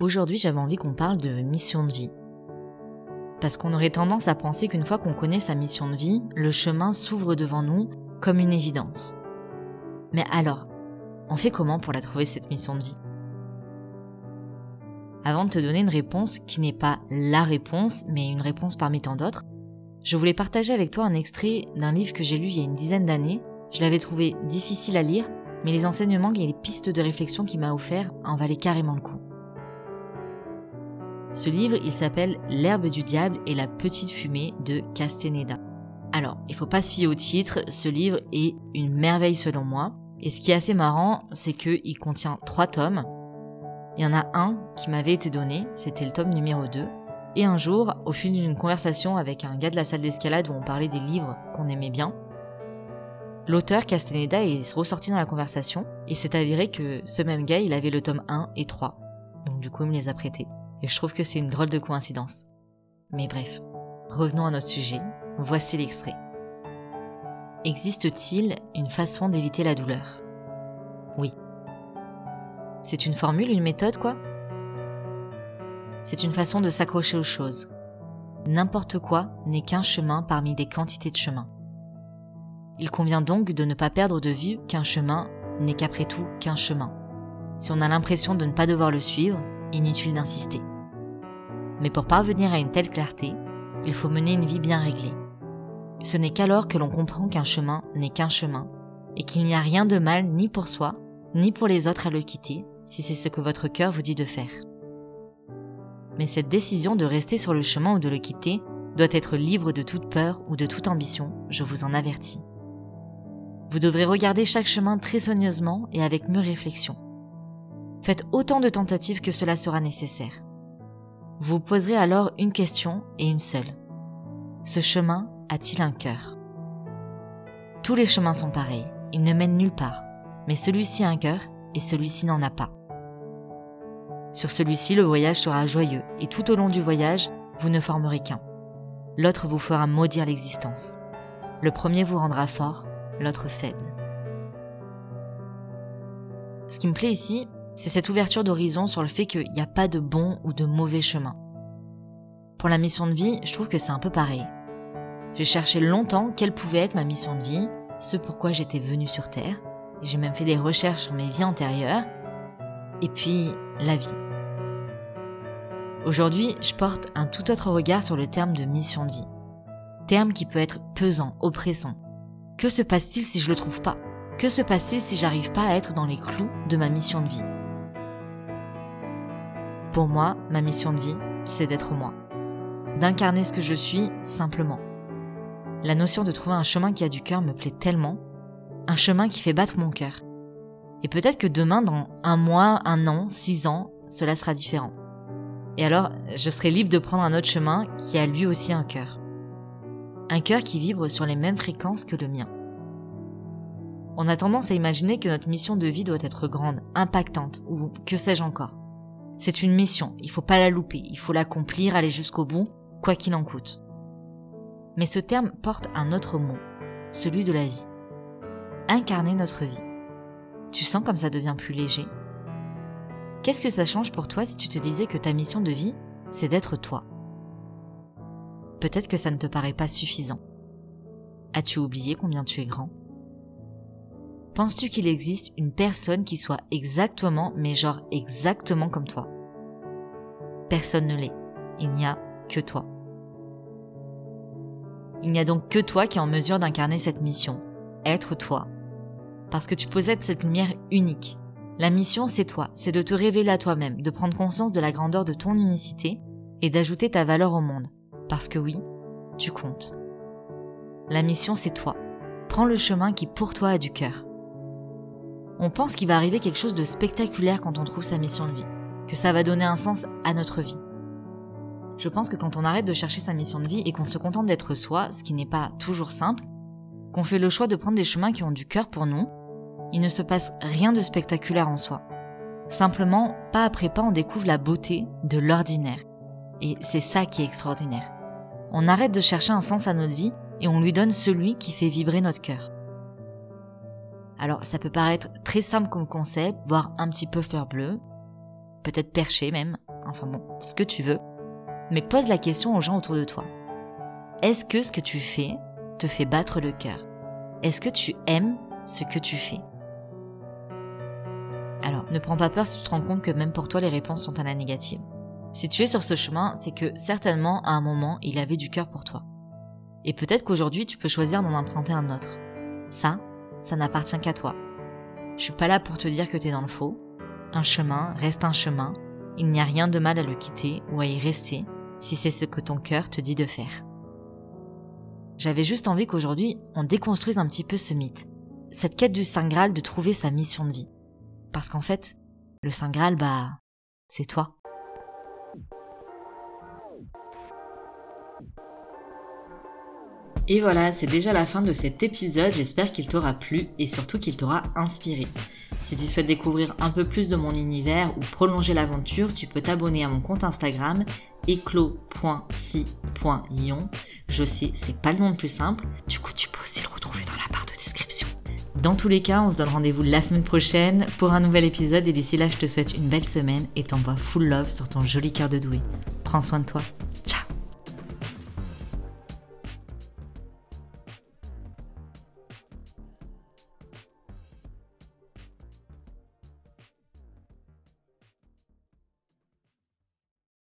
Aujourd'hui, j'avais envie qu'on parle de mission de vie. Parce qu'on aurait tendance à penser qu'une fois qu'on connaît sa mission de vie, le chemin s'ouvre devant nous comme une évidence. Mais alors, on fait comment pour la trouver cette mission de vie? Avant de te donner une réponse qui n'est pas la réponse, mais une réponse parmi tant d'autres, je voulais partager avec toi un extrait d'un livre que j'ai lu il y a une dizaine d'années. Je l'avais trouvé difficile à lire, mais les enseignements et les pistes de réflexion qu'il m'a offert en valaient carrément le coup. Ce livre, il s'appelle L'herbe du diable et la petite fumée de Castaneda. Alors, il faut pas se fier au titre, ce livre est une merveille selon moi. Et ce qui est assez marrant, c'est qu'il contient trois tomes. Il y en a un qui m'avait été donné, c'était le tome numéro 2. Et un jour, au fil d'une conversation avec un gars de la salle d'escalade où on parlait des livres qu'on aimait bien, l'auteur Castaneda est ressorti dans la conversation et s'est avéré que ce même gars, il avait le tome 1 et 3. Donc du coup, il me les a prêtés. Et je trouve que c'est une drôle de coïncidence. Mais bref, revenons à notre sujet. Voici l'extrait. Existe-t-il une façon d'éviter la douleur? Oui. C'est une formule, une méthode, quoi? C'est une façon de s'accrocher aux choses. N'importe quoi n'est qu'un chemin parmi des quantités de chemins. Il convient donc de ne pas perdre de vue qu'un chemin n'est qu'après tout qu'un chemin. Si on a l'impression de ne pas devoir le suivre, inutile d'insister. Mais pour parvenir à une telle clarté, il faut mener une vie bien réglée. Ce n'est qu'alors que l'on comprend qu'un chemin n'est qu'un chemin, et qu'il n'y a rien de mal ni pour soi, ni pour les autres à le quitter, si c'est ce que votre cœur vous dit de faire. Mais cette décision de rester sur le chemin ou de le quitter doit être libre de toute peur ou de toute ambition, je vous en avertis. Vous devrez regarder chaque chemin très soigneusement et avec mûre réflexion. Faites autant de tentatives que cela sera nécessaire. Vous poserez alors une question et une seule. Ce chemin a-t-il un cœur? Tous les chemins sont pareils, ils ne mènent nulle part, mais celui-ci a un cœur et celui-ci n'en a pas. Sur celui-ci, le voyage sera joyeux, et tout au long du voyage, vous ne formerez qu'un. L'autre vous fera maudire l'existence. Le premier vous rendra fort, l'autre faible. Ce qui me plaît ici, c'est cette ouverture d'horizon sur le fait qu'il n'y a pas de bon ou de mauvais chemin. Pour la mission de vie, je trouve que c'est un peu pareil. J'ai cherché longtemps quelle pouvait être ma mission de vie, ce pourquoi j'étais venue sur Terre, j'ai même fait des recherches sur mes vies antérieures, et puis la vie. Aujourd'hui, je porte un tout autre regard sur le terme de mission de vie. Terme qui peut être pesant, oppressant. Que se passe-t-il si je le trouve pas? Que se passe-t-il si j'arrive pas à être dans les clous de ma mission de vie? Pour moi, ma mission de vie, c'est d'être moi. D'incarner ce que je suis simplement. La notion de trouver un chemin qui a du cœur me plaît tellement. Un chemin qui fait battre mon cœur. Et peut-être que demain, dans un mois, un an, six ans, cela sera différent. Et alors, je serai libre de prendre un autre chemin qui a lui aussi un cœur. Un cœur qui vibre sur les mêmes fréquences que le mien. On a tendance à imaginer que notre mission de vie doit être grande, impactante, ou que sais-je encore. C'est une mission, il faut pas la louper, il faut l'accomplir, aller jusqu'au bout, quoi qu'il en coûte. Mais ce terme porte un autre mot, celui de la vie. Incarner notre vie. Tu sens comme ça devient plus léger Qu'est-ce que ça change pour toi si tu te disais que ta mission de vie, c'est d'être toi? Peut-être que ça ne te paraît pas suffisant. As-tu oublié combien tu es grand? Penses-tu qu'il existe une personne qui soit exactement, mais genre exactement comme toi? Personne ne l'est. Il n'y a que toi. Il n'y a donc que toi qui est en mesure d'incarner cette mission. Être toi. Parce que tu possèdes cette lumière unique. La mission, c'est toi. C'est de te révéler à toi-même, de prendre conscience de la grandeur de ton unicité et d'ajouter ta valeur au monde. Parce que oui, tu comptes. La mission, c'est toi. Prends le chemin qui pour toi a du cœur. On pense qu'il va arriver quelque chose de spectaculaire quand on trouve sa mission de vie, que ça va donner un sens à notre vie. Je pense que quand on arrête de chercher sa mission de vie et qu'on se contente d'être soi, ce qui n'est pas toujours simple, qu'on fait le choix de prendre des chemins qui ont du cœur pour nous, il ne se passe rien de spectaculaire en soi. Simplement, pas après pas, on découvre la beauté de l'ordinaire. Et c'est ça qui est extraordinaire. On arrête de chercher un sens à notre vie et on lui donne celui qui fait vibrer notre cœur. Alors ça peut paraître très simple comme concept, voire un petit peu fleur bleue, peut-être perché même, enfin bon, ce que tu veux, mais pose la question aux gens autour de toi. Est-ce que ce que tu fais te fait battre le cœur? Est-ce que tu aimes ce que tu fais? Alors ne prends pas peur si tu te rends compte que même pour toi les réponses sont à la négative. Si tu es sur ce chemin, c'est que certainement à un moment il avait du cœur pour toi. Et peut-être qu'aujourd'hui tu peux choisir d'en emprunter un autre. Ça, ça n'appartient qu'à toi. Je suis pas là pour te dire que t'es dans le faux. Un chemin reste un chemin. Il n'y a rien de mal à le quitter ou à y rester si c'est ce que ton cœur te dit de faire. J'avais juste envie qu'aujourd'hui on déconstruise un petit peu ce mythe. Cette quête du Saint Graal de trouver sa mission de vie. Parce qu'en fait, le Saint Graal, bah, c'est toi. Et voilà, c'est déjà la fin de cet épisode. J'espère qu'il t'aura plu et surtout qu'il t'aura inspiré. Si tu souhaites découvrir un peu plus de mon univers ou prolonger l'aventure, tu peux t'abonner à mon compte Instagram éclos.si.ion. Je sais, c'est pas le nom le plus simple. Du coup, tu peux aussi le retrouver dans la barre de description. Dans tous les cas, on se donne rendez-vous la semaine prochaine pour un nouvel épisode et d'ici là, je te souhaite une belle semaine et t'envoie full love sur ton joli cœur de doué. Prends soin de toi.